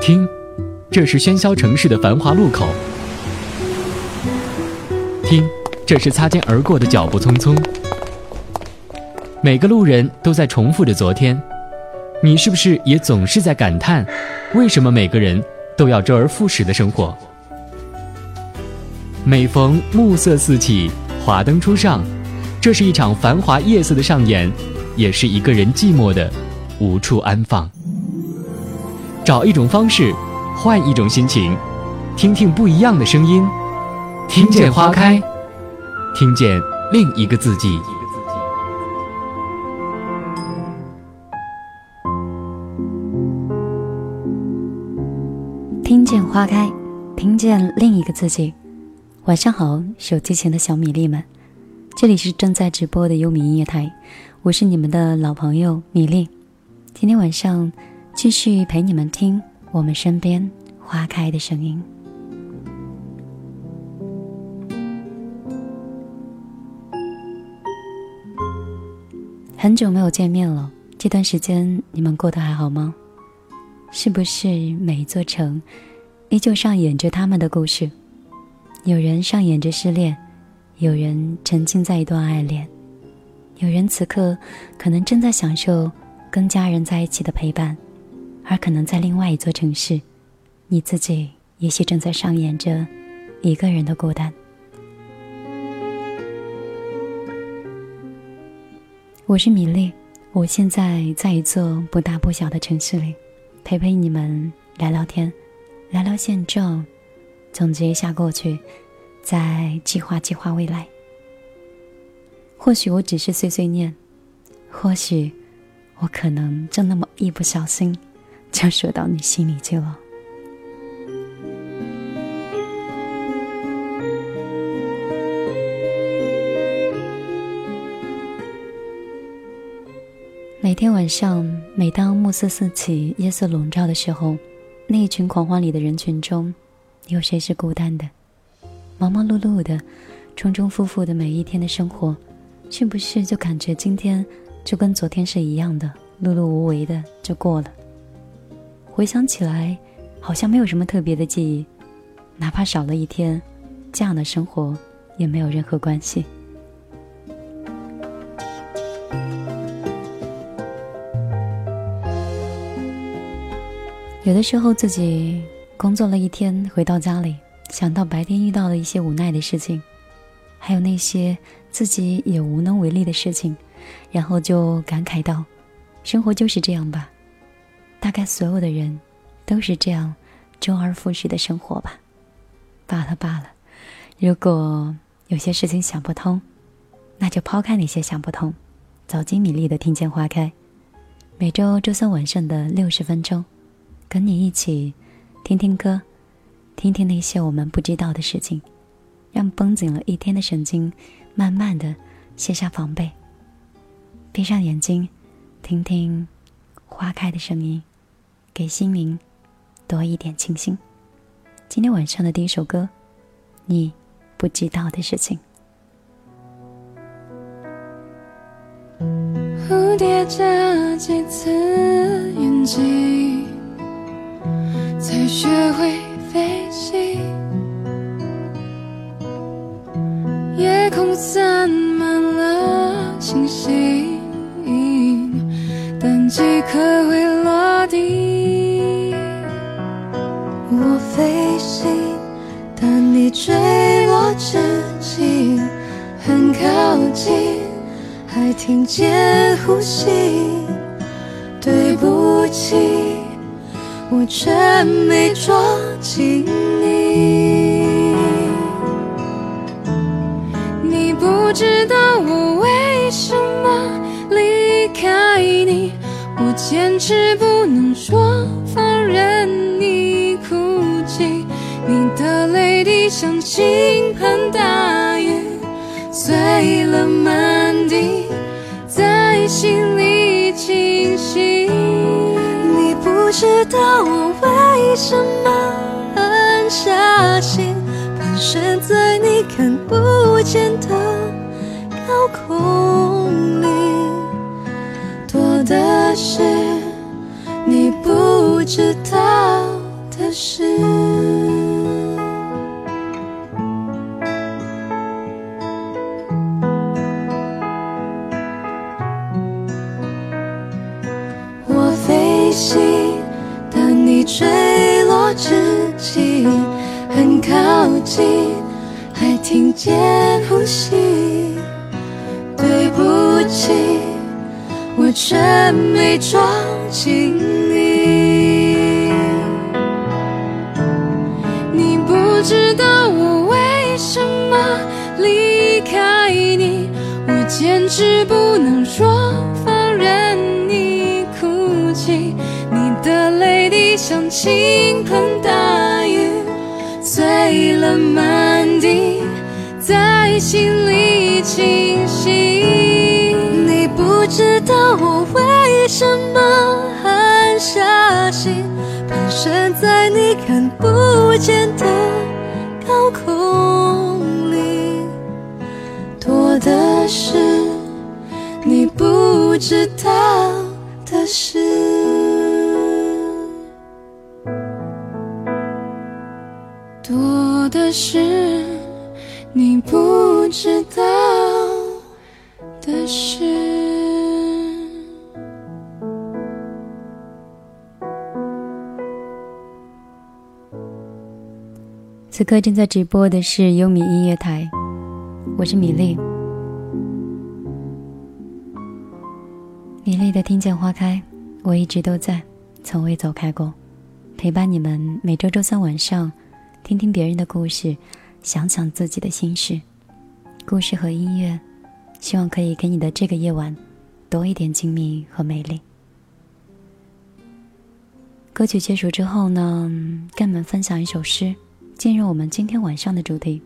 听，这是喧嚣城市的繁华路口。听，这是擦肩而过的脚步匆匆。每个路人都在重复着昨天，你是不是也总是在感叹，为什么每个人都要周而复始的生活？每逢暮色四起，华灯初上，这是一场繁华夜色的上演，也是一个人寂寞的无处安放。找一种方式，换一种心情，听听不一样的声音，听见花开，听见另一个自己。听见花开，听见另一个自己。晚上好，手机前的小米粒们，这里是正在直播的优米音乐台，我是你们的老朋友米粒。今天晚上继续陪你们听我们身边花开的声音。很久没有见面了，这段时间你们过得还好吗？是不是每一座城依旧上演着他们的故事？有人上演着失恋，有人沉浸在一段爱恋，有人此刻可能正在享受跟家人在一起的陪伴，而可能在另外一座城市，你自己也许正在上演着一个人的孤单。我是米粒，我现在在一座不大不小的城市里，陪陪你们聊聊天，聊聊现状。总结一下过去，再计划计划未来。或许我只是碎碎念，或许我可能就那么一不小心，就说到你心里去了。每天晚上，每当暮色四起、夜色笼罩的时候，那一群狂欢里的人群中。有谁是孤单的？忙忙碌碌的，重重复复的每一天的生活，是不是就感觉今天就跟昨天是一样的，碌碌无为的就过了？回想起来，好像没有什么特别的记忆，哪怕少了一天，这样的生活也没有任何关系。有的时候自己。工作了一天，回到家里，想到白天遇到的一些无奈的事情，还有那些自己也无能为力的事情，然后就感慨道：“生活就是这样吧，大概所有的人都是这样周而复始的生活吧。”罢了罢了，如果有些事情想不通，那就抛开那些想不通，走进米粒的听见花开。每周周三晚上的六十分钟，跟你一起。听听歌，听听那些我们不知道的事情，让绷紧了一天的神经慢慢的卸下防备。闭上眼睛，听听花开的声音，给心灵多一点清新。今天晚上的第一首歌，你不知道的事情。蝴蝶眨几次眼睛？才学会听见呼吸。对不起。我却没抓紧你，你不知道我为什么离开你，我坚持不能说放任你哭泣，你的泪滴像倾盆大雨，碎了满地，心里清晰。你不知道我为什么狠下心，盘旋在你看不见还听见呼吸。对不起，我却没装进你。你不知道我为什么离开你，我坚持不能说放任你哭泣。你的泪滴像倾盆大雨，碎了满地，在心里清晰。你不知道我为什么狠下心，盘旋在你看不见的高空里，多的是你不知道的事。多的是，你不知道的事。此刻正在直播的是优米音乐台，我是米粒。米粒的听见花开，我一直都在，从未走开过，陪伴你们每周周三晚上。听听别人的故事，想想自己的心事。故事和音乐，希望可以给你的这个夜晚多一点静谧和美丽。歌曲结束之后呢，跟你们分享一首诗，进入我们今天晚上的主题。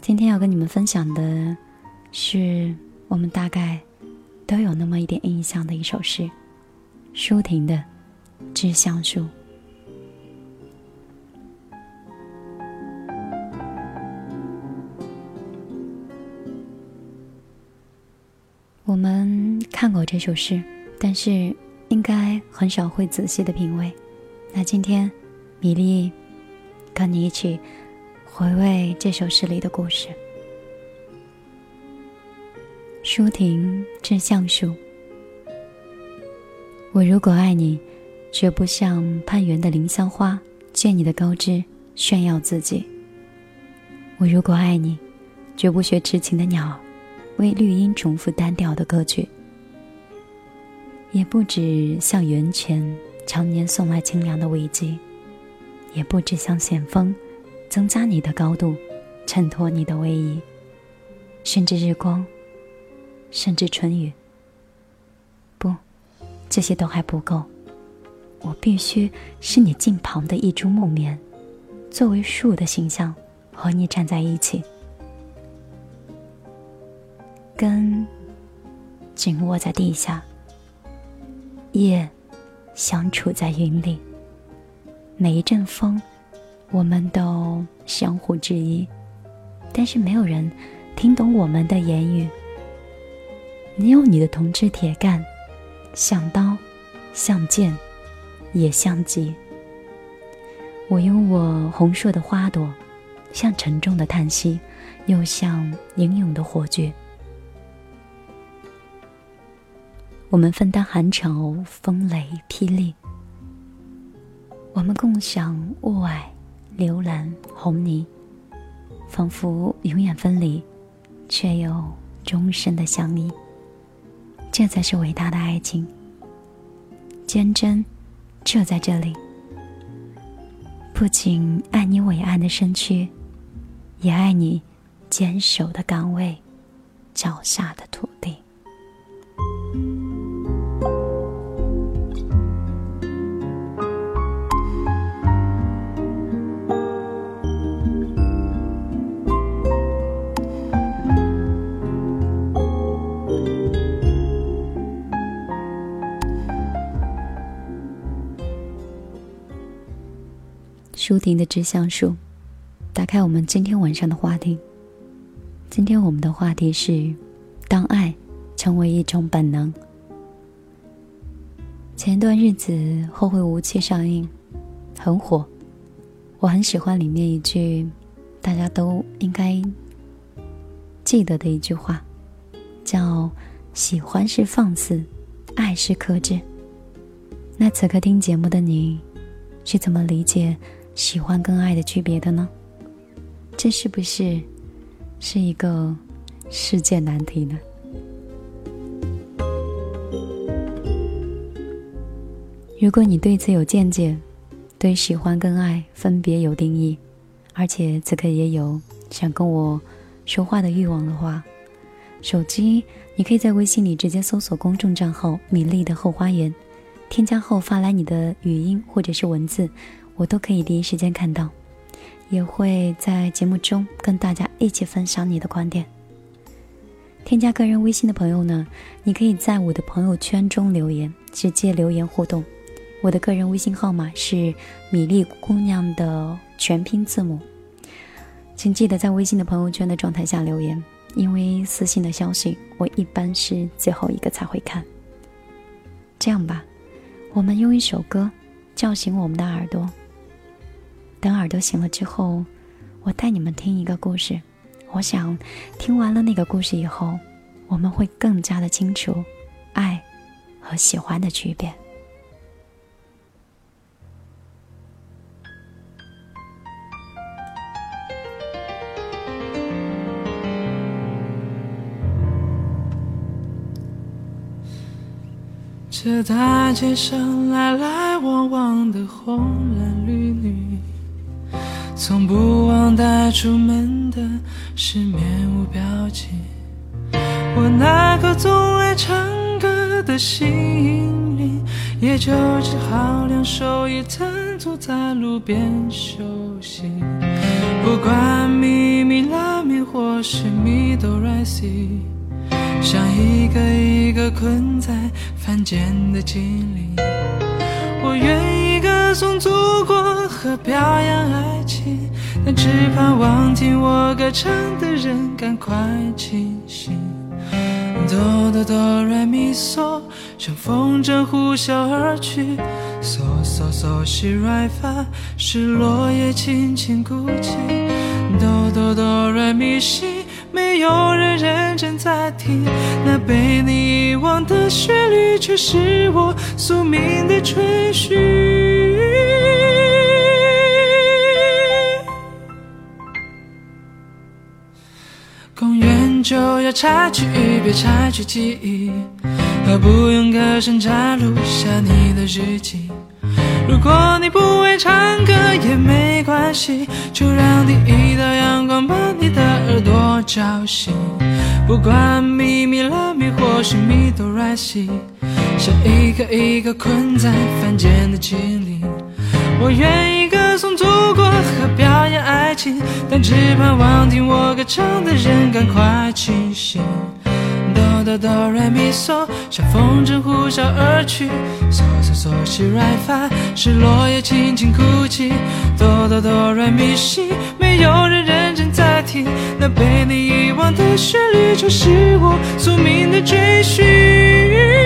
今天要跟你们分享的是我们大概都有那么一点印象的一首诗，舒婷的《致橡树》。我们看过这首诗，但是应该很少会仔细的品味。那今天，米粒跟你一起回味这首诗里的故事。舒婷致橡树。我如果爱你，绝不像攀援的凌霄花，借你的高枝炫耀自己。我如果爱你，绝不学痴情的鸟。为绿荫重复单调的歌曲，也不止像源泉常年送来清凉的慰藉，也不止像险峰增加你的高度，衬托你的威仪，甚至日光，甚至春雨。不，这些都还不够，我必须是你近旁的一株木棉，作为树的形象和你站在一起。根紧握在地下，叶相处在云里。每一阵风，我们都相互质疑，但是没有人听懂我们的言语。你有你的铜枝铁干，像刀，像剑，也像戟。我用我红硕的花朵，像沉重的叹息，又像英勇的火炬。我们分担寒潮、风雷、霹雳；我们共享雾霭、流岚、红泥，仿佛永远分离，却又终身的相依。这才是伟大的爱情，坚贞就在这里。不仅爱你伟岸的身躯，也爱你坚守的岗位，脚下的土舒婷的《致橡树》，打开我们今天晚上的话题。今天我们的话题是：当爱成为一种本能。前段日子《后会无期》上映，很火。我很喜欢里面一句大家都应该记得的一句话，叫“喜欢是放肆，爱是克制”。那此刻听节目的你，是怎么理解喜欢跟爱的区别的呢？这是不是是一个世界难题呢？如果你对此有见解，对喜欢跟爱分别有定义，而且此刻也有想跟我说话的欲望的话，手机你可以在微信里直接搜索公众账号“米粒的后花园”，添加后发来你的语音或者是文字，我都可以第一时间看到，也会在节目中跟大家一起分享你的观点。添加个人微信的朋友呢，你可以在我的朋友圈中留言，直接留言互动。我的个人微信号码是米粒姑娘的全拼字母，请记得在微信的朋友圈的状态下留言，因为私信的消息我一般是最后一个才会看。这样吧，我们用一首歌叫醒我们的耳朵，等耳朵醒了之后，我带你们听一个故事。我想听完了那个故事以后，我们会更加的清楚爱和喜欢的区别。这大街上来来往往的红男绿女，从不忘带出门的是面无表情。我那颗总爱唱歌的心灵，也就只好两手一摊坐在路边休息。不管咪咪拉咪或是咪哆来西。像一个一个困在凡间的精灵，我愿意歌颂祖国和表扬爱情，但只盼望听我歌唱的人赶快清醒。哆哆哆来咪嗦，像风筝呼啸而去。嗦嗦嗦西来发，是落叶轻轻哭泣。哆哆哆来咪西。没有人认真在听，那被你遗忘的旋律，却是我宿命的追寻。公园就要拆去，别拆去记忆，何不用歌声摘录下你的日记？如果你不会唱歌也没关系，就让第一道阳光把你的耳朵叫醒。不管咪咪拉咪或是咪哆来西，像一个一个困在凡间的精灵，我愿意歌颂祖国和表扬爱情，但只盼望听我歌唱的人赶快清醒。哆哆来咪嗦，像风筝呼啸而去。嗦嗦嗦西来发，是落叶轻轻哭泣。哆哆哆来咪西，没有人那被你遗忘的旋律，就是我宿命的追寻。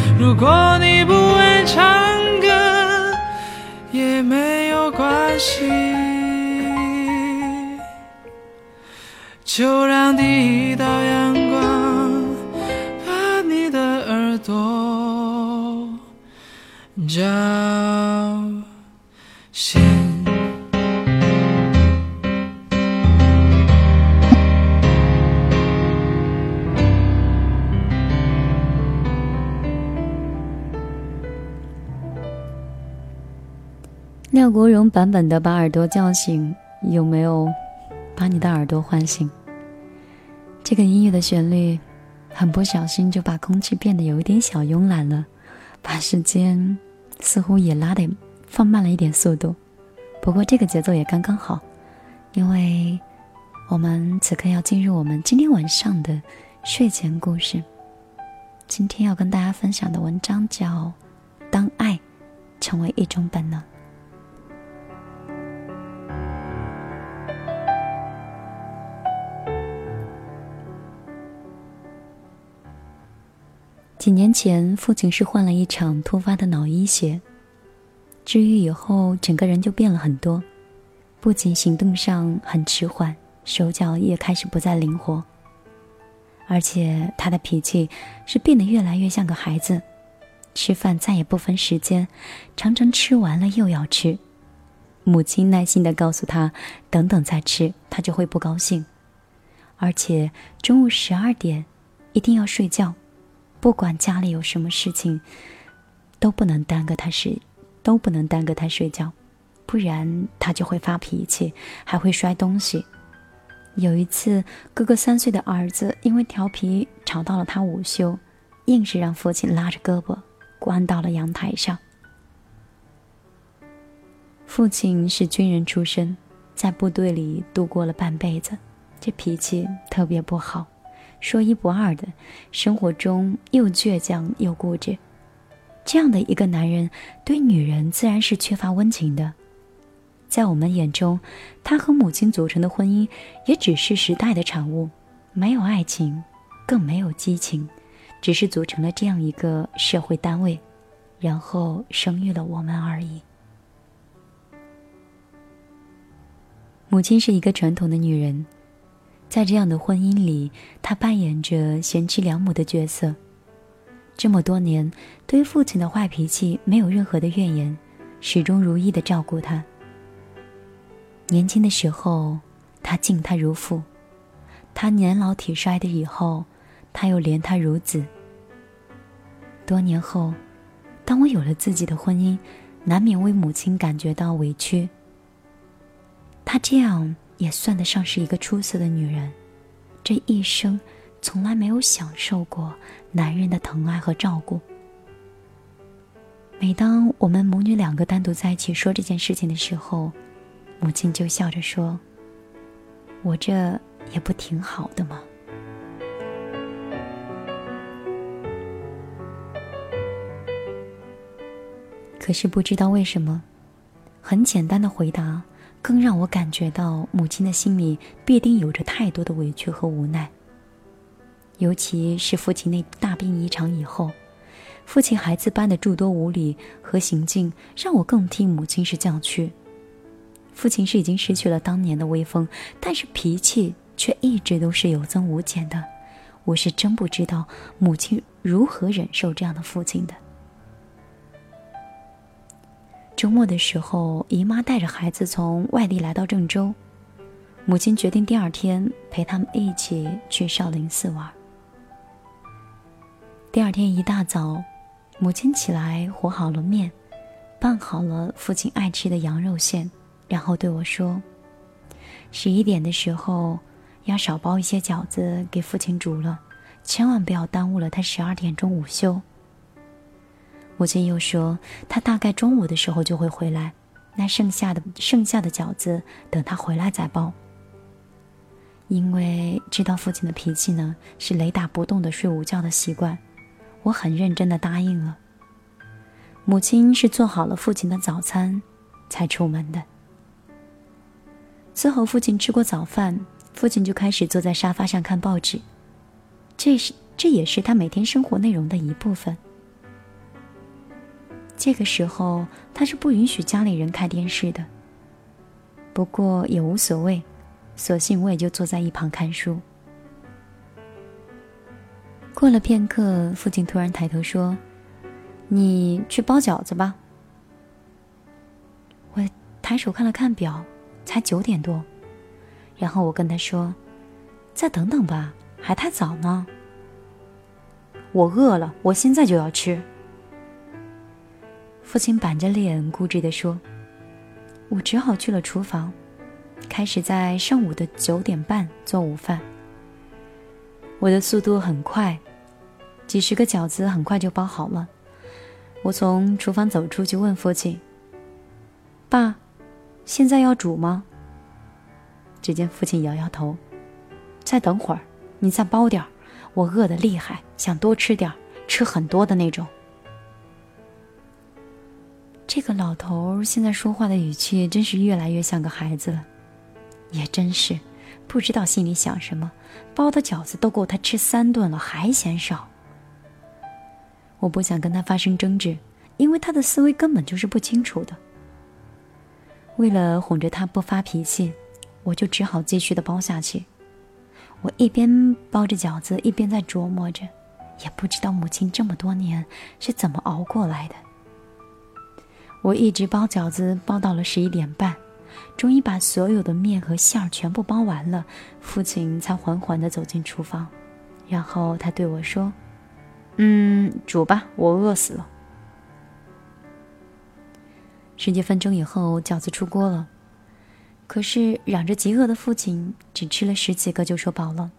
如果你不爱唱歌也没有关系，就让第一道阳光把你的耳朵叫廖国荣版本的把耳朵叫醒，有没有把你的耳朵唤醒？这个音乐的旋律，很不小心就把空气变得有一点小慵懒了，把时间似乎也拉得放慢了一点速度。不过这个节奏也刚刚好，因为我们此刻要进入我们今天晚上的睡前故事。今天要跟大家分享的文章叫《当爱成为一种本能》。几年前，父亲是患了一场突发的脑溢血，治愈以后，整个人就变了很多，不仅行动上很迟缓，手脚也开始不再灵活，而且他的脾气是变得越来越像个孩子，吃饭再也不分时间，常常吃完了又要吃，母亲耐心的告诉他，等等再吃，他就会不高兴，而且中午十二点一定要睡觉。不管家里有什么事情，都不能耽搁他睡，都不能耽搁他睡觉，不然他就会发脾气，还会摔东西。有一次，哥哥三岁的儿子因为调皮吵到了他午休，硬是让父亲拉着胳膊关到了阳台上。父亲是军人出身，在部队里度过了半辈子，这脾气特别不好。说一不二的，生活中又倔强又固执，这样的一个男人对女人自然是缺乏温情的。在我们眼中，他和母亲组成的婚姻也只是时代的产物，没有爱情，更没有激情，只是组成了这样一个社会单位，然后生育了我们而已。母亲是一个传统的女人。在这样的婚姻里，她扮演着贤妻良母的角色。这么多年，对于父亲的坏脾气没有任何的怨言，始终如一的照顾他。年轻的时候，他敬他如父；他年老体衰的以后，他又怜他如子。多年后，当我有了自己的婚姻，难免为母亲感觉到委屈。他这样。也算得上是一个出色的女人，这一生从来没有享受过男人的疼爱和照顾。每当我们母女两个单独在一起说这件事情的时候，母亲就笑着说：“我这也不挺好的吗？”可是不知道为什么，很简单的回答。更让我感觉到母亲的心里必定有着太多的委屈和无奈。尤其是父亲那大病一场以后，父亲孩子般的诸多无理和行径，让我更替母亲是叫屈。父亲是已经失去了当年的威风，但是脾气却一直都是有增无减的。我是真不知道母亲如何忍受这样的父亲的。周末的时候，姨妈带着孩子从外地来到郑州，母亲决定第二天陪他们一起去少林寺玩。第二天一大早，母亲起来和好了面，拌好了父亲爱吃的羊肉馅，然后对我说：“十一点的时候要少包一些饺子给父亲煮了，千万不要耽误了他十二点钟午休。”母亲又说：“他大概中午的时候就会回来，那剩下的剩下的饺子等他回来再包。”因为知道父亲的脾气呢是雷打不动的睡午觉的习惯，我很认真的答应了。母亲是做好了父亲的早餐才出门的。伺候父亲吃过早饭，父亲就开始坐在沙发上看报纸，这是这也是他每天生活内容的一部分。这个时候，他是不允许家里人开电视的。不过也无所谓，索性我也就坐在一旁看书。过了片刻，父亲突然抬头说：“你去包饺子吧。”我抬手看了看表，才九点多。然后我跟他说：“再等等吧，还太早呢。”我饿了，我现在就要吃。父亲板着脸，固执地说：“我只好去了厨房，开始在上午的九点半做午饭。我的速度很快，几十个饺子很快就包好了。我从厨房走出去，问父亲：“爸，现在要煮吗？”只见父亲摇摇头：“再等会儿，你再包点儿。我饿得厉害，想多吃点儿，吃很多的那种。”这个老头现在说话的语气真是越来越像个孩子了，也真是。不知道心里想什么，包的饺子都够他吃三顿了，还嫌少。我不想跟他发生争执，因为他的思维根本就是不清楚的。为了哄着他不发脾气，我就只好继续的包下去。我一边包着饺子，一边在琢磨着，也不知道母亲这么多年是怎么熬过来的。我一直包饺子，包到了十一点半。终于把所有的面和馅儿全部包完了，父亲才缓缓地走进厨房，然后他对我说：“嗯，煮吧，我饿死了。”十几分钟以后，饺子出锅了，可是嚷着饥饿的父亲只吃了十几个就说饱了，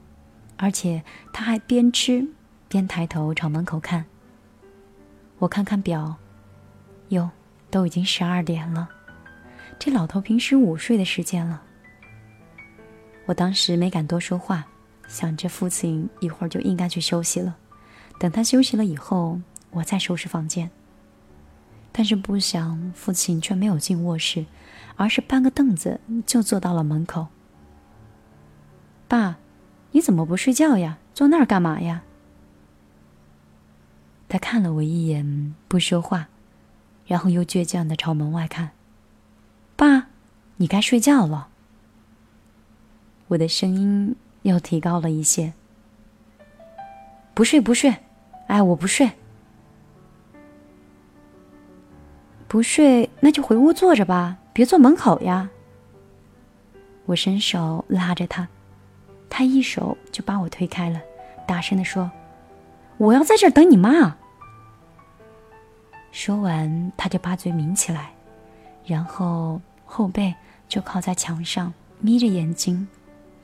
而且他还边吃边抬头朝门口看。我看看表，哟，都已经十二点了。这老头平时午睡的时间了，我当时没敢多说话，想着父亲一会儿就应该去休息了，等他休息了以后，我再收拾房间。但是不想父亲却没有进卧室，而是搬个凳子就坐到了门口。爸，你怎么不睡觉呀？坐那儿干嘛呀？他看了我一眼，不说话，然后又倔强的朝门外看。爸，你该睡觉了。我的声音又提高了一些。不睡不睡，哎，我不睡。不睡，那就回屋坐着吧，别坐门口呀。我伸手拉着他，他一手就把我推开了，大声的说：“我要在这儿等你妈。”说完，他就把嘴抿起来，然后。后背就靠在墙上，眯着眼睛，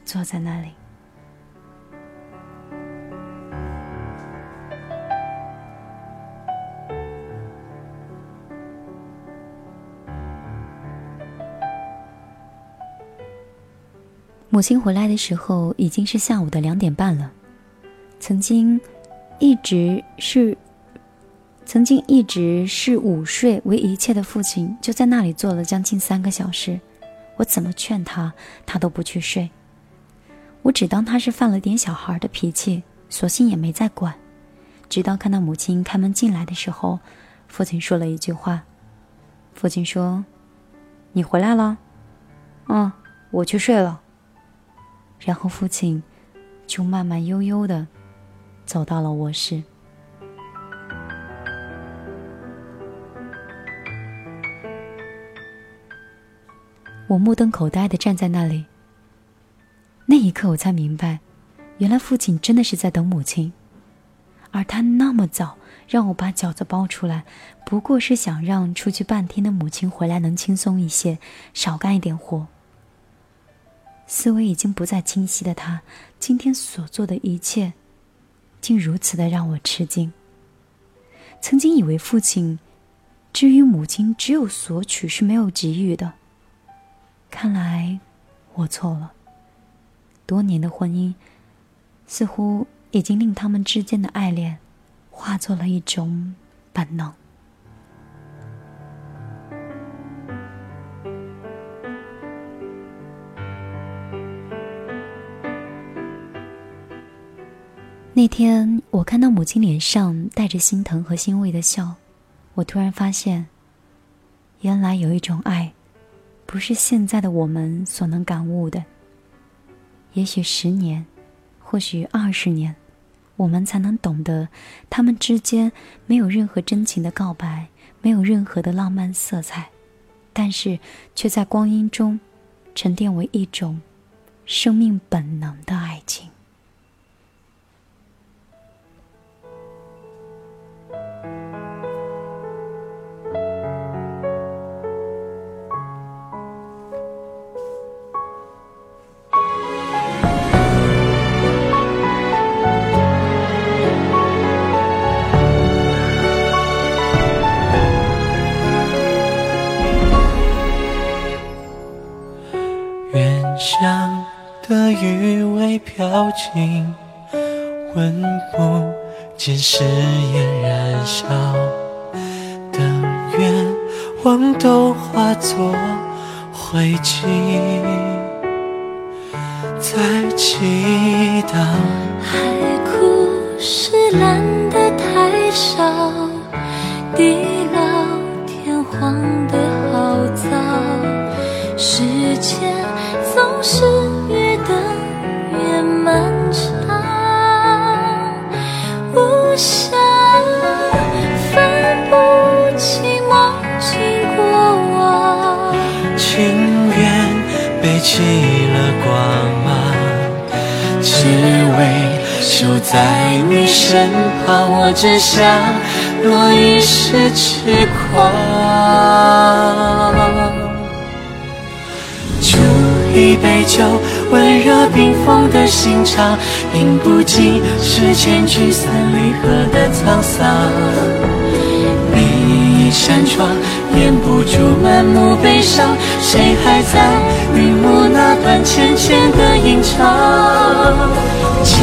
坐在那里。母亲回来的时候已经是下午的两点半了。曾经，一直是。曾经一直视午睡为一切的父亲，就在那里坐了将近三个小时。我怎么劝他，他都不去睡。我只当他是犯了点小孩的脾气，索性也没再管。直到看到母亲开门进来的时候，父亲说了一句话。父亲说：“你回来了。”“嗯，我去睡了。”然后父亲就慢慢悠悠的走到了卧室。我目瞪口呆的站在那里。那一刻，我才明白，原来父亲真的是在等母亲，而他那么早让我把饺子包出来，不过是想让出去半天的母亲回来能轻松一些，少干一点活。思维已经不再清晰的他，今天所做的一切，竟如此的让我吃惊。曾经以为父亲，至于母亲只有索取是没有给予的。看来，我错了。多年的婚姻，似乎已经令他们之间的爱恋，化作了一种本能。那天，我看到母亲脸上带着心疼和欣慰的笑，我突然发现，原来有一种爱。不是现在的我们所能感悟的。也许十年，或许二十年，我们才能懂得，他们之间没有任何真情的告白，没有任何的浪漫色彩，但是却在光阴中沉淀为一种生命本能的爱情。香的余味飘尽，闻不见誓言燃烧，等愿望都化作灰烬，在祈祷。海枯石烂的太少，地是越等越漫长，无暇分不清梦境过往。情愿背弃了光芒，只为守在你身旁。我只想落一世痴狂。一杯酒，温热冰封的心肠，饮不尽世间聚散离合的沧桑。闭一扇窗，掩不住满目悲伤。谁还在云雾那段浅浅的吟唱？借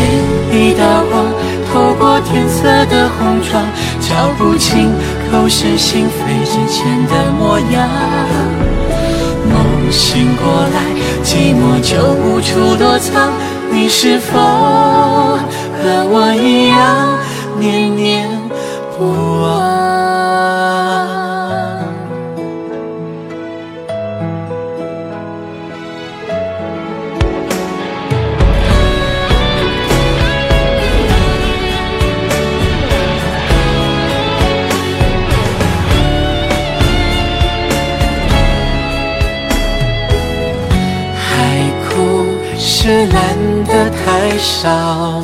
一道光，透过天色的红妆，照不清口是心非之前的模样。醒过来，寂寞就无处躲藏。你是否和我一样念念是蓝的太少，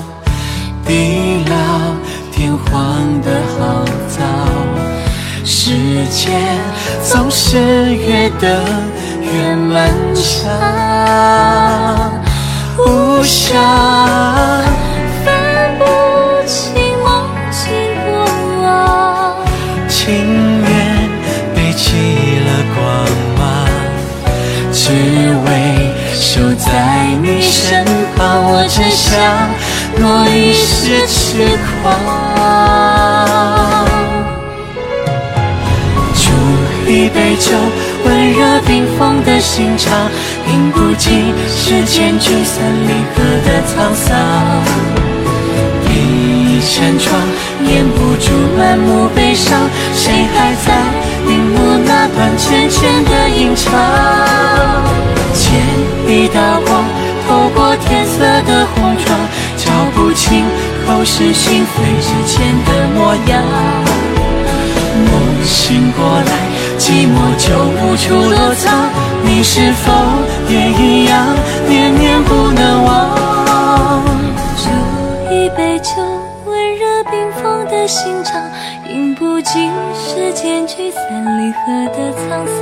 地老天荒的好早。时间总是越等越漫长，无暇身旁。我只想落一世痴狂。煮一杯酒，温热冰封的心肠，饮不尽世间聚散离合的沧桑。一扇窗，掩不住满目悲伤。谁还在云雾那段浅浅的吟唱？借一道光，天色的红妆，照不清口是心非之间的模样。梦醒过来，寂寞就无处躲藏。你是否也一样念念不能忘？煮一杯酒，温热冰封的心肠，饮不尽世间聚散离合的沧桑。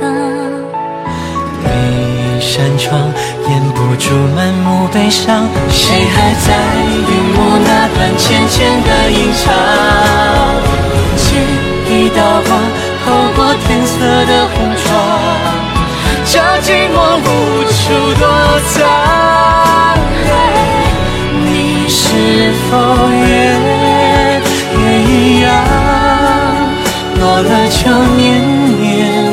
一扇窗，掩不住满目悲伤。谁还在云雾那段浅浅的吟唱？借一道光，透过天色的红妆，叫寂寞无处躲藏。你是否也也一样，落了就念念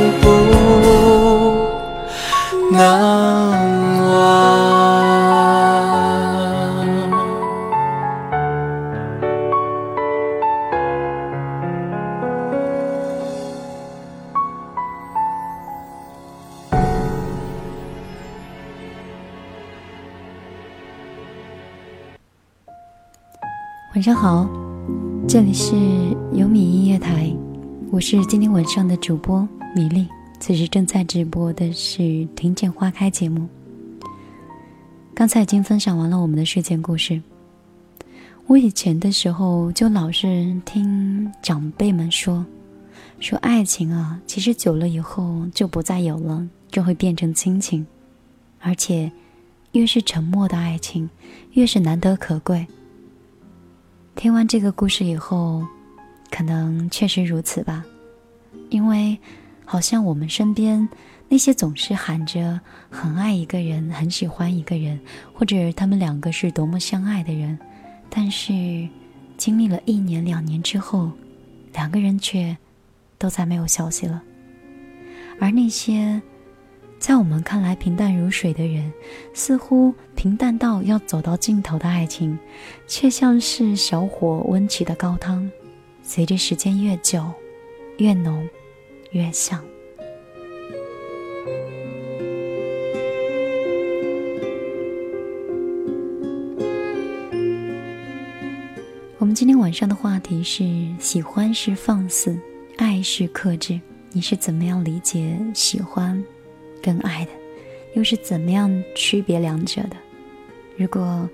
晚上好，这里是有米音乐台，我是今天晚上的主播米粒。此时正在直播的是《听见花开》节目。刚才已经分享完了我们的睡前故事。我以前的时候就老是听长辈们说，说爱情啊，其实久了以后就不再有了，就会变成亲情，而且越是沉默的爱情，越是难得可贵。听完这个故事以后，可能确实如此吧，因为好像我们身边那些总是喊着很爱一个人、很喜欢一个人，或者他们两个是多么相爱的人，但是经历了一年、两年之后，两个人却都再没有消息了。而那些在我们看来平淡如水的人，似乎平淡到要走到尽头的爱情，却像是小火温起的高汤，随着时间越久，越浓。越香。我们今天晚上的话题是：喜欢是放肆，爱是克制。你是怎么样理解喜欢跟爱的？又是怎么样区别两者的？如果。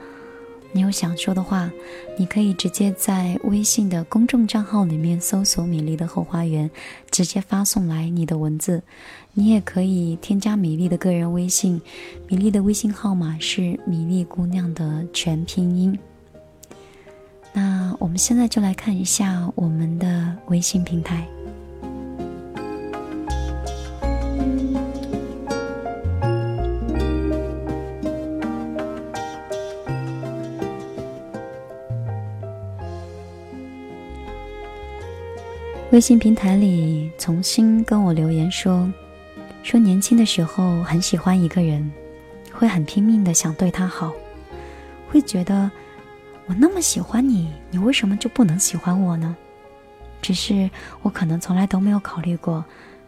你有想说的话，你可以直接在微信的公众账号里面搜索“米粒的后花园”，直接发送来你的文字。你也可以添加米粒的个人微信，米粒的微信号码是“米粒姑娘”的全拼音。那我们现在就来看一下我们的微信平台。微信平台里，从新跟我留言说，说年轻的时候很喜欢一个人，会很拼命的想对他好，会觉得我那么喜欢你，你为什么就不能喜欢我呢？只是我可能从来都没有考虑过，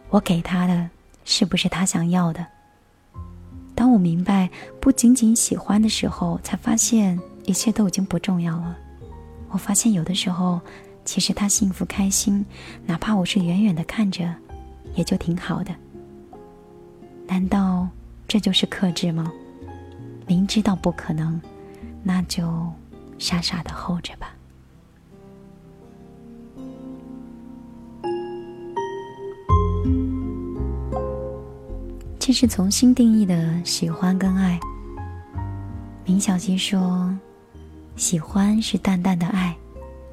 我给他的是不是他想要的。当我明白不仅仅喜欢的时候，才发现一切都已经不重要了。我发现有的时候。其实他幸福开心，哪怕我是远远的看着，也就挺好的。难道这就是克制吗？明知道不可能，那就傻傻的候着吧。这是重新定义的喜欢跟爱。明小溪说：“喜欢是淡淡的爱。”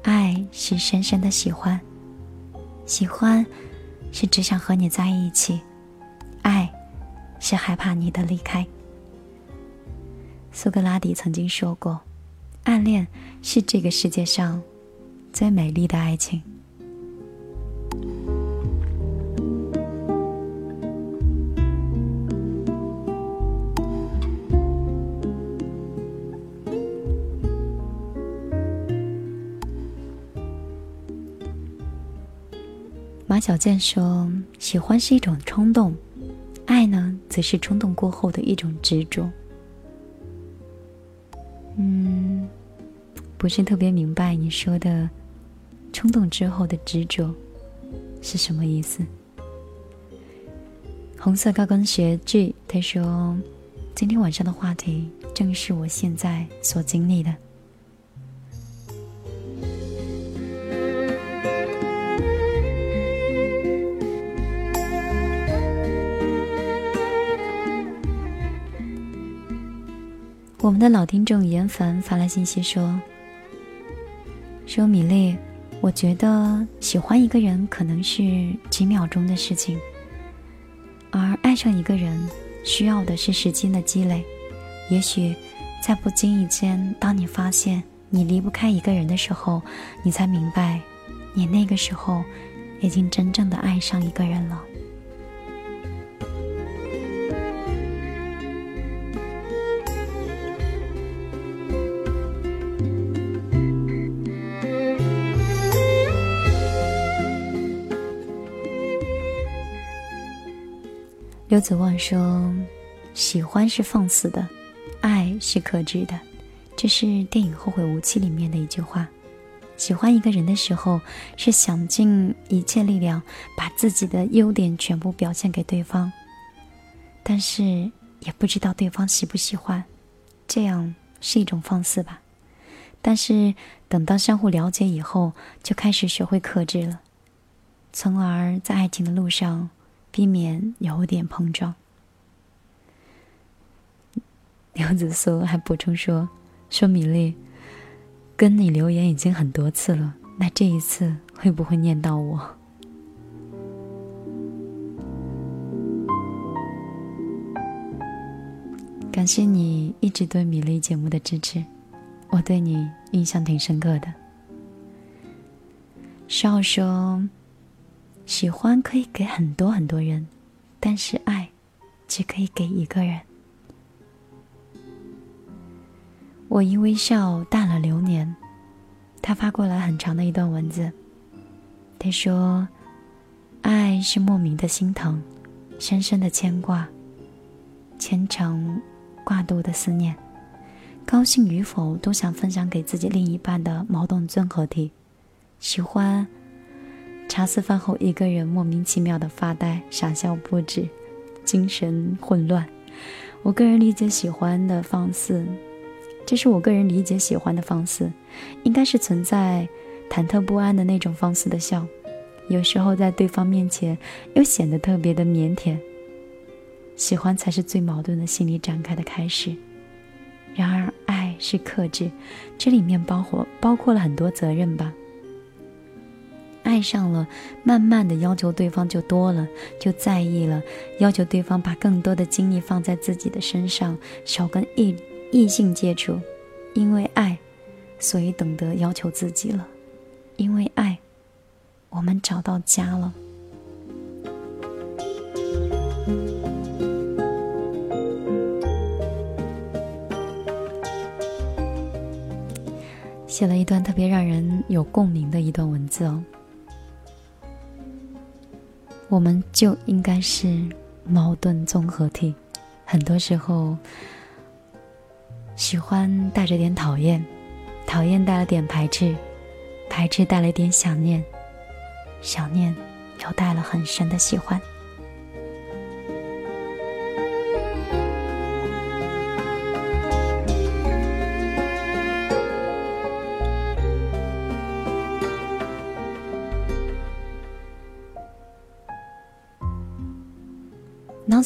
爱是深深的喜欢，喜欢是只想和你在一起，爱是害怕你的离开。苏格拉底曾经说过：“暗恋是这个世界上最美丽的爱情。”小健说：“喜欢是一种冲动，爱呢，则是冲动过后的一种执着。”嗯，不是特别明白你说的“冲动之后的执着”是什么意思。红色高跟鞋 G 他说：“今天晚上的话题正是我现在所经历的。”我们的老听众严凡发来信息说：“说米粒，我觉得喜欢一个人可能是几秒钟的事情，而爱上一个人需要的是时间的积累。也许在不经意间，当你发现你离不开一个人的时候，你才明白，你那个时候已经真正的爱上一个人了。”刘子旺说：“喜欢是放肆的，爱是克制的。”这是电影《后会无期》里面的一句话。喜欢一个人的时候，是想尽一切力量把自己的优点全部表现给对方，但是也不知道对方喜不喜欢，这样是一种放肆吧。但是等到相互了解以后，就开始学会克制了，从而在爱情的路上。避免有点碰撞。刘子苏还补充说：“说米粒跟你留言已经很多次了，那这一次会不会念到我？”感谢你一直对米粒节目的支持，我对你印象挺深刻的。笑说。喜欢可以给很多很多人，但是爱只可以给一个人。我因微笑淡了流年。他发过来很长的一段文字，他说：“爱是莫名的心疼，深深的牵挂，虔诚挂肚的思念，高兴与否都想分享给自己另一半的矛盾综合体。喜欢茶肆饭后一个人莫名其妙的发呆，傻笑不止，精神混乱。我个人理解喜欢的方式。”这是我个人理解喜欢的方式，应该是存在忐忑不安的那种方式的笑，有时候在对方面前又显得特别的腼腆。喜欢才是最矛盾的心理展开的开始。然而，爱是克制，这里面包括包括了很多责任吧。爱上了，慢慢的要求对方就多了，就在意了，要求对方把更多的精力放在自己的身上，少跟异。异性接触，因为爱，所以懂得要求自己了；因为爱，我们找到家了。写了一段特别让人有共鸣的一段文字哦。我们就应该是矛盾综合体，很多时候。喜欢带着点讨厌，讨厌带了点排斥，排斥带了点想念，想念又带了很深的喜欢。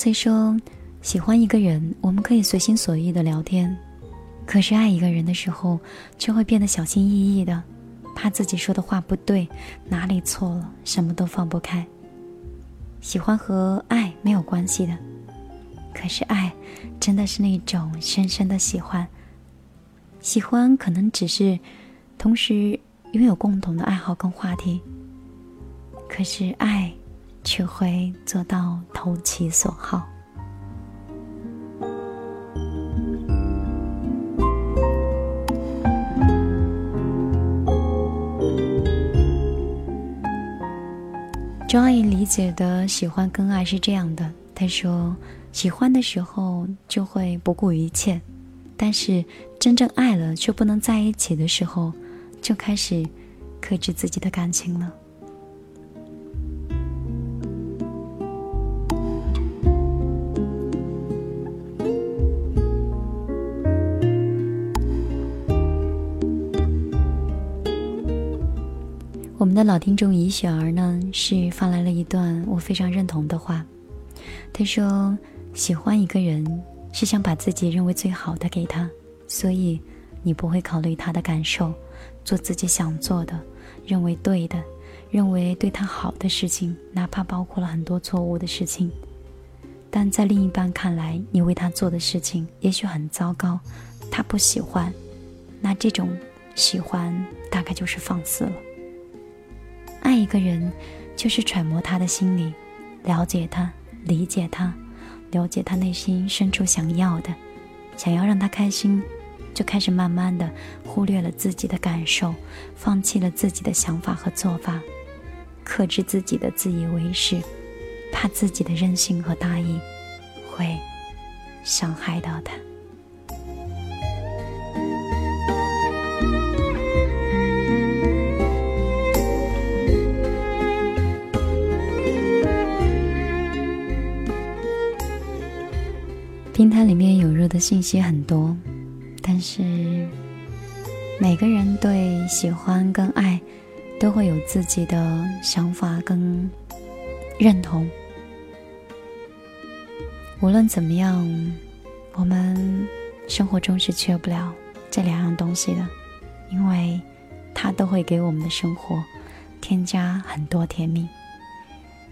N a n 说，喜欢一个人，我们可以随心所欲的聊天。可是爱一个人的时候，却会变得小心翼翼的，怕自己说的话不对，哪里错了，什么都放不开。喜欢和爱没有关系的，可是爱，真的是那种深深的喜欢。喜欢可能只是，同时拥有共同的爱好跟话题，可是爱，却会做到投其所好。Joy 理解的喜欢跟爱是这样的，他说，喜欢的时候就会不顾一切，但是真正爱了却不能在一起的时候，就开始克制自己的感情了。的老听众怡雪儿呢，是发来了一段我非常认同的话。他说：“喜欢一个人是想把自己认为最好的给他，所以你不会考虑他的感受，做自己想做的，认为对的，认为对他好的事情，哪怕包括了很多错误的事情。但在另一半看来，你为他做的事情也许很糟糕，他不喜欢，那这种喜欢大概就是放肆了。”爱一个人，就是揣摩他的心理，了解他，理解他，了解他内心深处想要的，想要让他开心，就开始慢慢的忽略了自己的感受，放弃了自己的想法和做法，克制自己的自以为是，怕自己的任性和大意会伤害到他。平台里面涌入的信息很多，但是每个人对喜欢跟爱都会有自己的想法跟认同。无论怎么样，我们生活中是缺不了这两样东西的，因为它都会给我们的生活添加很多甜蜜。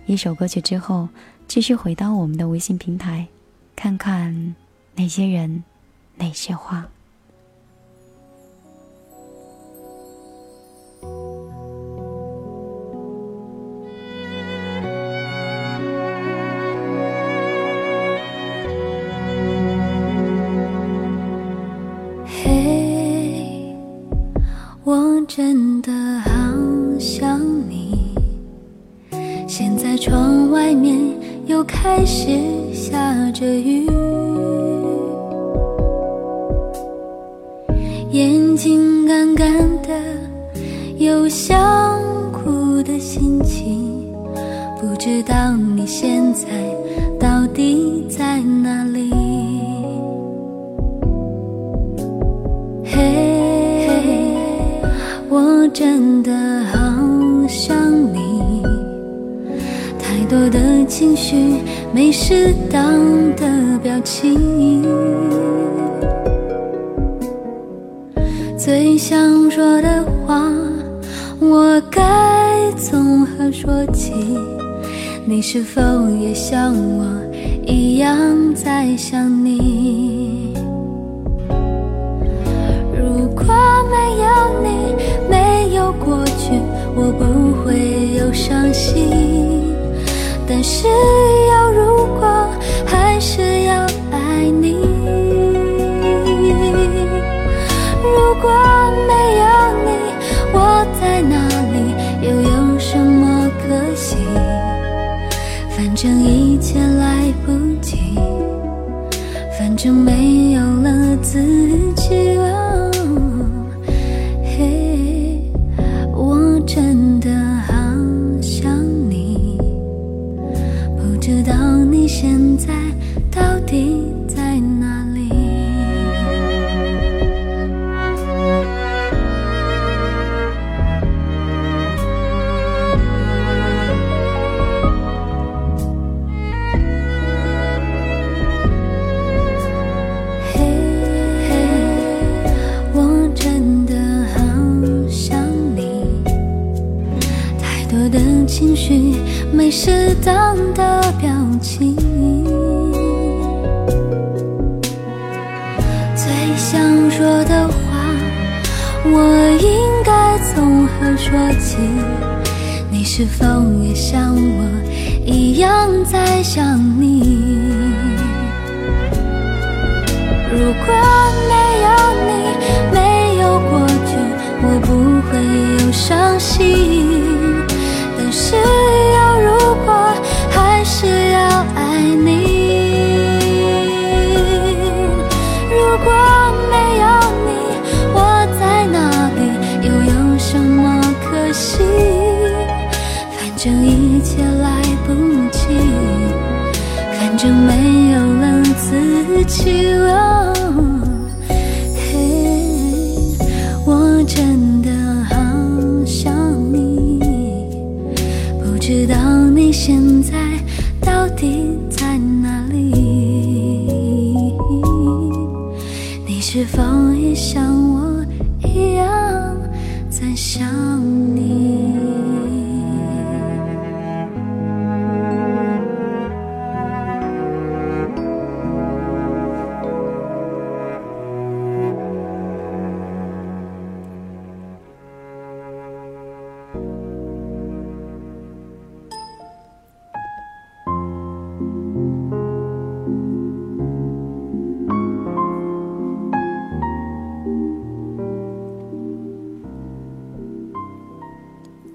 一首歌曲之后，继续回到我们的微信平台。看看哪些人，哪些话。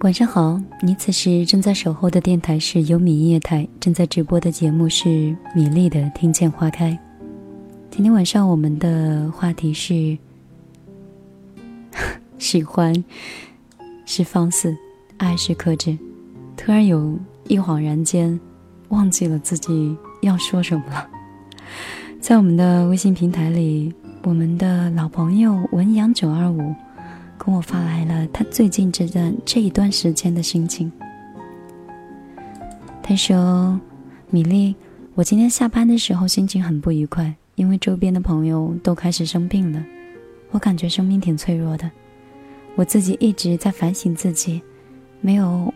晚上好，你此时正在守候的电台是优米音乐台，正在直播的节目是米粒的《听见花开》。今天晚上我们的话题是 喜欢是放肆，爱是克制。突然有一恍然间，忘记了自己要说什么了。在我们的微信平台里，我们的老朋友文阳九二五。跟我发来了他最近这段这一段时间的心情。他说：“米粒，我今天下班的时候心情很不愉快，因为周边的朋友都开始生病了。我感觉生命挺脆弱的，我自己一直在反省自己，没有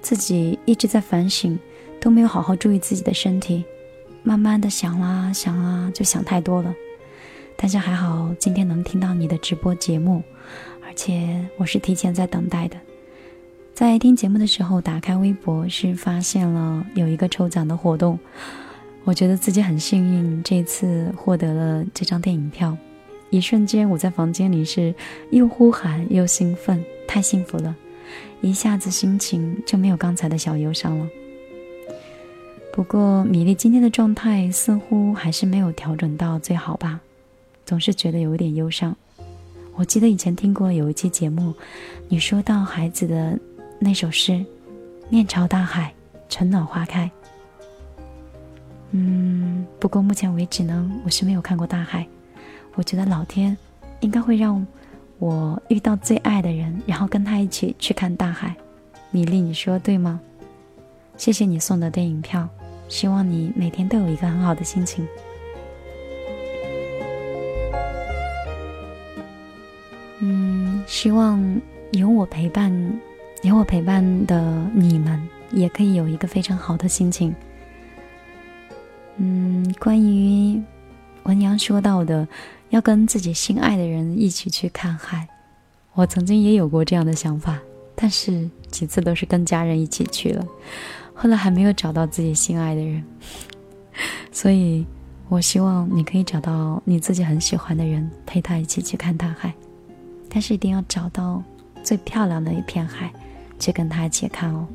自己一直在反省，都没有好好注意自己的身体。慢慢的想啦想啊，就想太多了。但是还好，今天能听到你的直播节目，而且我是提前在等待的。在听节目的时候，打开微博是发现了有一个抽奖的活动，我觉得自己很幸运，这次获得了这张电影票。一瞬间，我在房间里是又呼喊又兴奋，太幸福了，一下子心情就没有刚才的小忧伤了。不过，米粒今天的状态似乎还是没有调整到最好吧，总是觉得有点忧伤。我记得以前听过有一期节目，你说到孩子的那首诗：“面朝大海，春暖花开。”嗯，不过目前为止呢，我是没有看过大海。我觉得老天应该会让我遇到最爱的人，然后跟他一起去看大海。米粒，你说对吗？谢谢你送的电影票，希望你每天都有一个很好的心情。希望有我陪伴，有我陪伴的你们也可以有一个非常好的心情。嗯，关于文阳说到的。要跟自己心爱的人一起去看海，我曾经也有过这样的想法，但是几次都是跟家人一起去了，后来还没有找到自己心爱的人，所以我希望你可以找到你自己很喜欢的人，陪他一起去看大海，但是一定要找到最漂亮的一片海，去跟他一起看哦。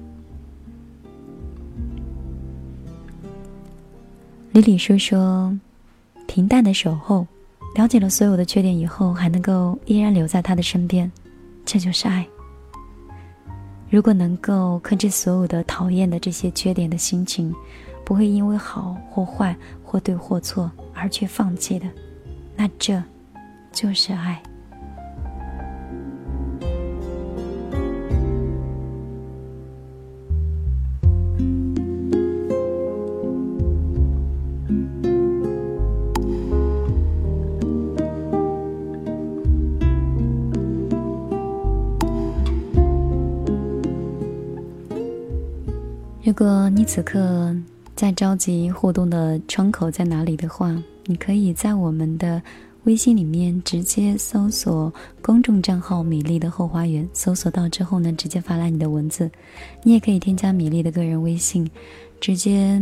李李说说，平淡的守候。了解了所有的缺点以后，还能够依然留在他的身边，这就是爱。如果能够克制所有的讨厌的这些缺点的心情，不会因为好或坏或对或错而去放弃的，那这就是爱。如果你此刻在着急互动的窗口在哪里的话，你可以在我们的微信里面直接搜索公众账号“米粒的后花园”，搜索到之后呢，直接发来你的文字。你也可以添加米粒的个人微信，直接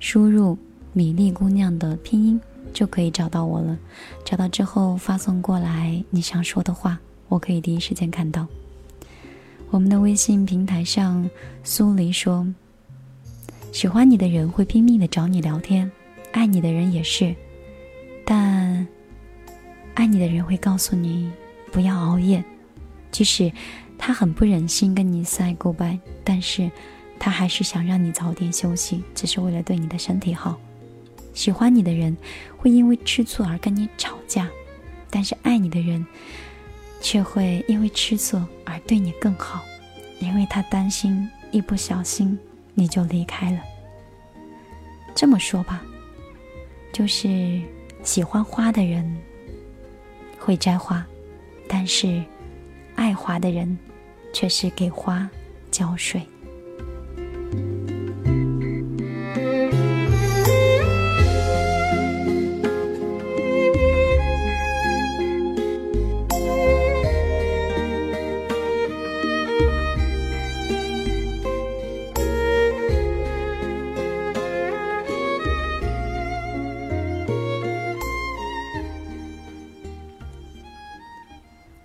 输入“米粒姑娘”的拼音就可以找到我了。找到之后发送过来你想说的话，我可以第一时间看到。我们的微信平台上，苏黎说。喜欢你的人会拼命的找你聊天，爱你的人也是，但爱你的人会告诉你不要熬夜，即使他很不忍心跟你 say goodbye，但是他还是想让你早点休息，只是为了对你的身体好。喜欢你的人会因为吃醋而跟你吵架，但是爱你的人却会因为吃醋而对你更好，因为他担心一不小心。你就离开了。这么说吧，就是喜欢花的人会摘花，但是爱花的人却是给花浇水。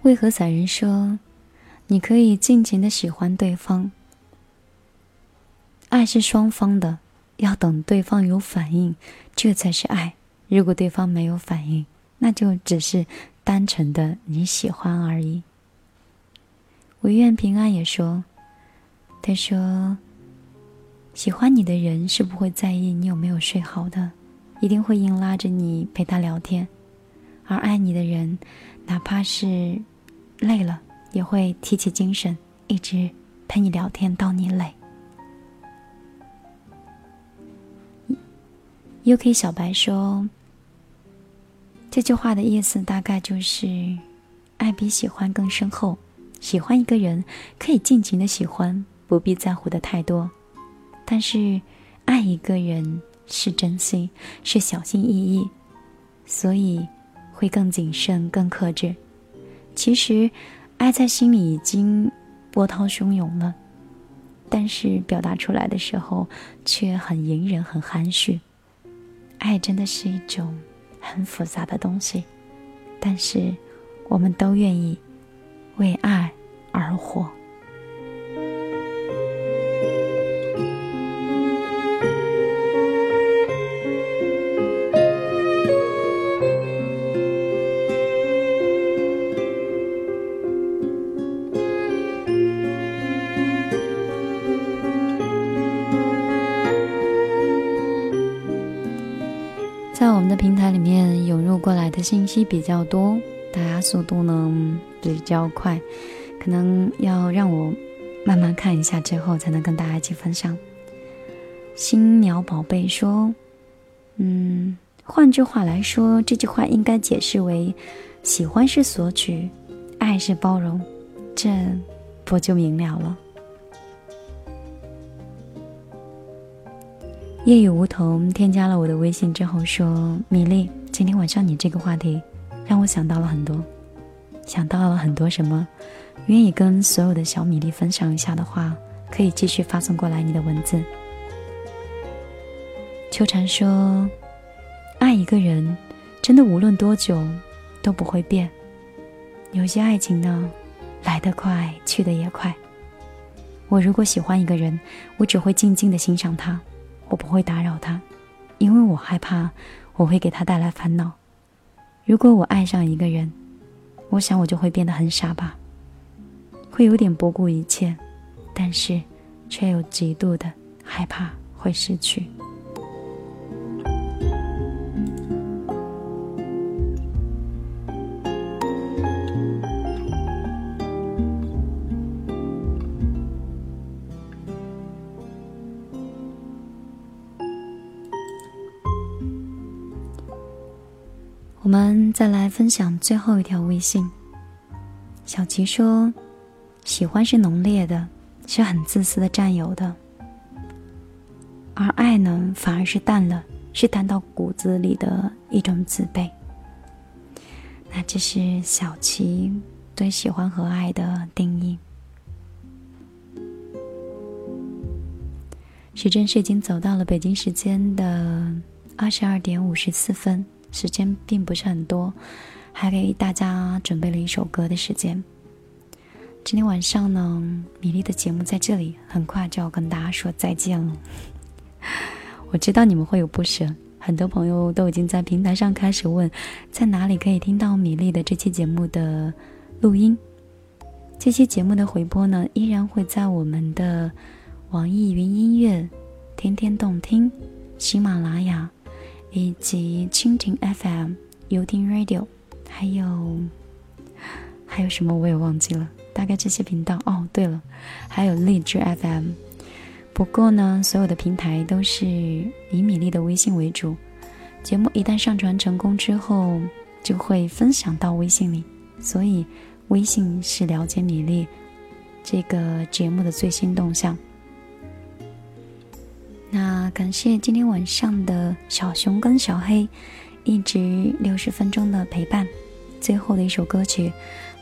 为何散人说，你可以尽情的喜欢对方？爱是双方的，要等对方有反应，这才是爱。如果对方没有反应，那就只是单纯的你喜欢而已。唯愿平安也说，他说，喜欢你的人是不会在意你有没有睡好的，一定会硬拉着你陪他聊天；而爱你的人，哪怕是。累了也会提起精神，一直陪你聊天到你累。UK 小白说，这句话的意思大概就是，爱比喜欢更深厚。喜欢一个人可以尽情的喜欢，不必在乎的太多；但是爱一个人是珍惜，是小心翼翼，所以会更谨慎、更克制。其实，爱在心里已经波涛汹涌了，但是表达出来的时候却很隐忍、很含蓄。爱真的是一种很复杂的东西，但是我们都愿意为爱而活。信息比较多，大家速度呢比较快，可能要让我慢慢看一下之后才能跟大家一起分享。新鸟宝贝说：“嗯，换句话来说，这句话应该解释为：喜欢是索取，爱是包容，这不就明了了？”夜雨梧桐添加了我的微信之后说：“米粒，今天晚上你这个话题，让我想到了很多，想到了很多什么？愿意跟所有的小米粒分享一下的话，可以继续发送过来你的文字。”秋蝉说：“爱一个人，真的无论多久都不会变。有些爱情呢，来得快，去得也快。我如果喜欢一个人，我只会静静的欣赏他。”我不会打扰他，因为我害怕我会给他带来烦恼。如果我爱上一个人，我想我就会变得很傻吧，会有点不顾一切，但是却又极度的害怕会失去。我们再来分享最后一条微信。小琪说：“喜欢是浓烈的，是很自私的占有的；而爱呢，反而是淡了，是淡到骨子里的一种自卑。”那这是小琪对喜欢和爱的定义。时针是已经走到了北京时间的二十二点五十四分。时间并不是很多，还给大家准备了一首歌的时间。今天晚上呢，米粒的节目在这里，很快就要跟大家说再见了。我知道你们会有不舍，很多朋友都已经在平台上开始问，在哪里可以听到米粒的这期节目的录音。这期节目的回播呢，依然会在我们的网易云音乐、天天动听、喜马拉雅。以及蜻蜓 FM、游艇 Radio，还有还有什么我也忘记了，大概这些频道哦。对了，还有荔枝 FM。不过呢，所有的平台都是以米粒的微信为主。节目一旦上传成功之后，就会分享到微信里，所以微信是了解米粒这个节目的最新动向。那感谢今天晚上的小熊跟小黑，一直六十分钟的陪伴。最后的一首歌曲，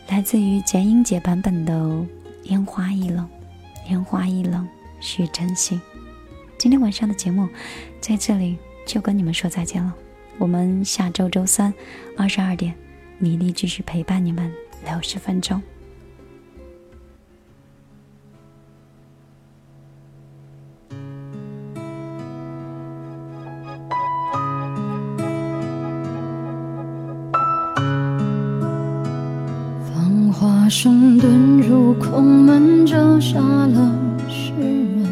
来自于简英姐版本的《烟花易冷》，烟花易冷需珍惜。今天晚上的节目在这里就跟你们说再见了。我们下周周三二十二点，米粒继续陪伴你们六十分钟。声遁入空门，折煞了世人。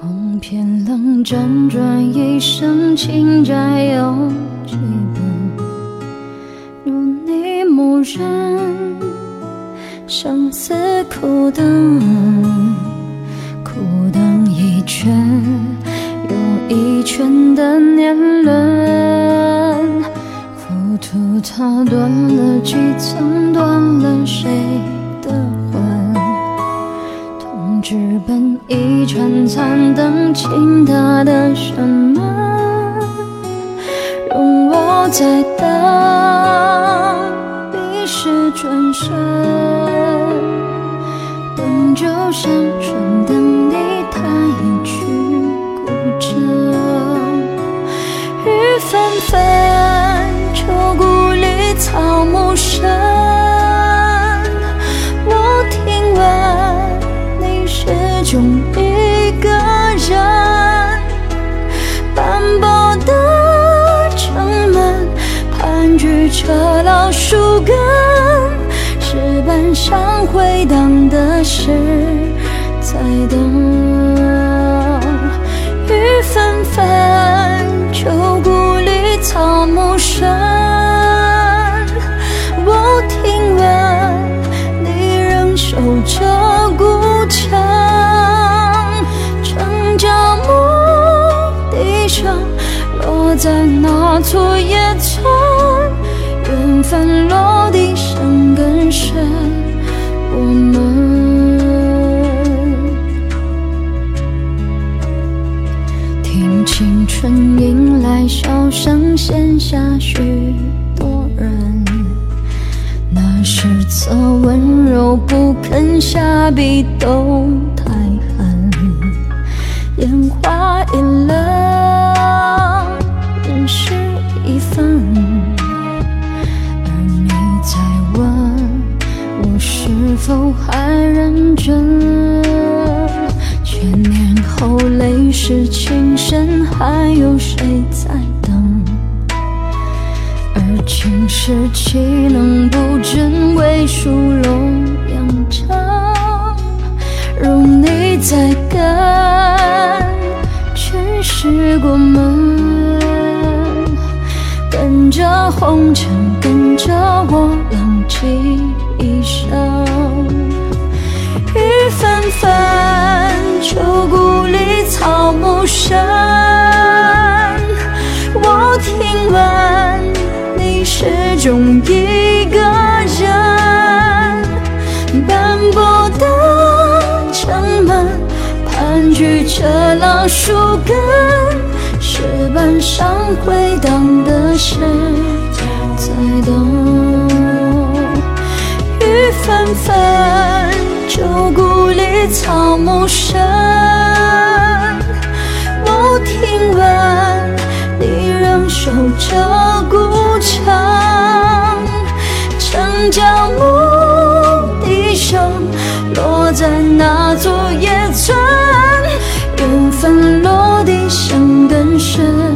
梦偏冷，辗转一生，情债有几本？如你默认，相思苦等，苦等一圈又一圈的年轮。图它断了几层，断了谁的魂？痛直奔一盏残灯，倾塌的什么？容我再等，你是转身，等就像春等你弹一曲古筝，盘踞着老树根，石板上回荡的是在等。来笑声，闲下许多人。那是侧温柔不肯下笔都太狠，烟花易冷。人事一分，而你在问我是否还认真。千年后泪湿情深，还有谁而今世岂能不真为殊荣扬长？容你再跟，全是过门。跟着红尘，跟着我浪迹一生。雨纷纷，旧故里草木深。始终一个人。斑驳的城门，盘踞着老树根。石板上回荡的是在等，雨纷纷，旧故里草木深。我听闻你仍守着古城，城郊牧笛声落在那座野村。缘分落地生根深。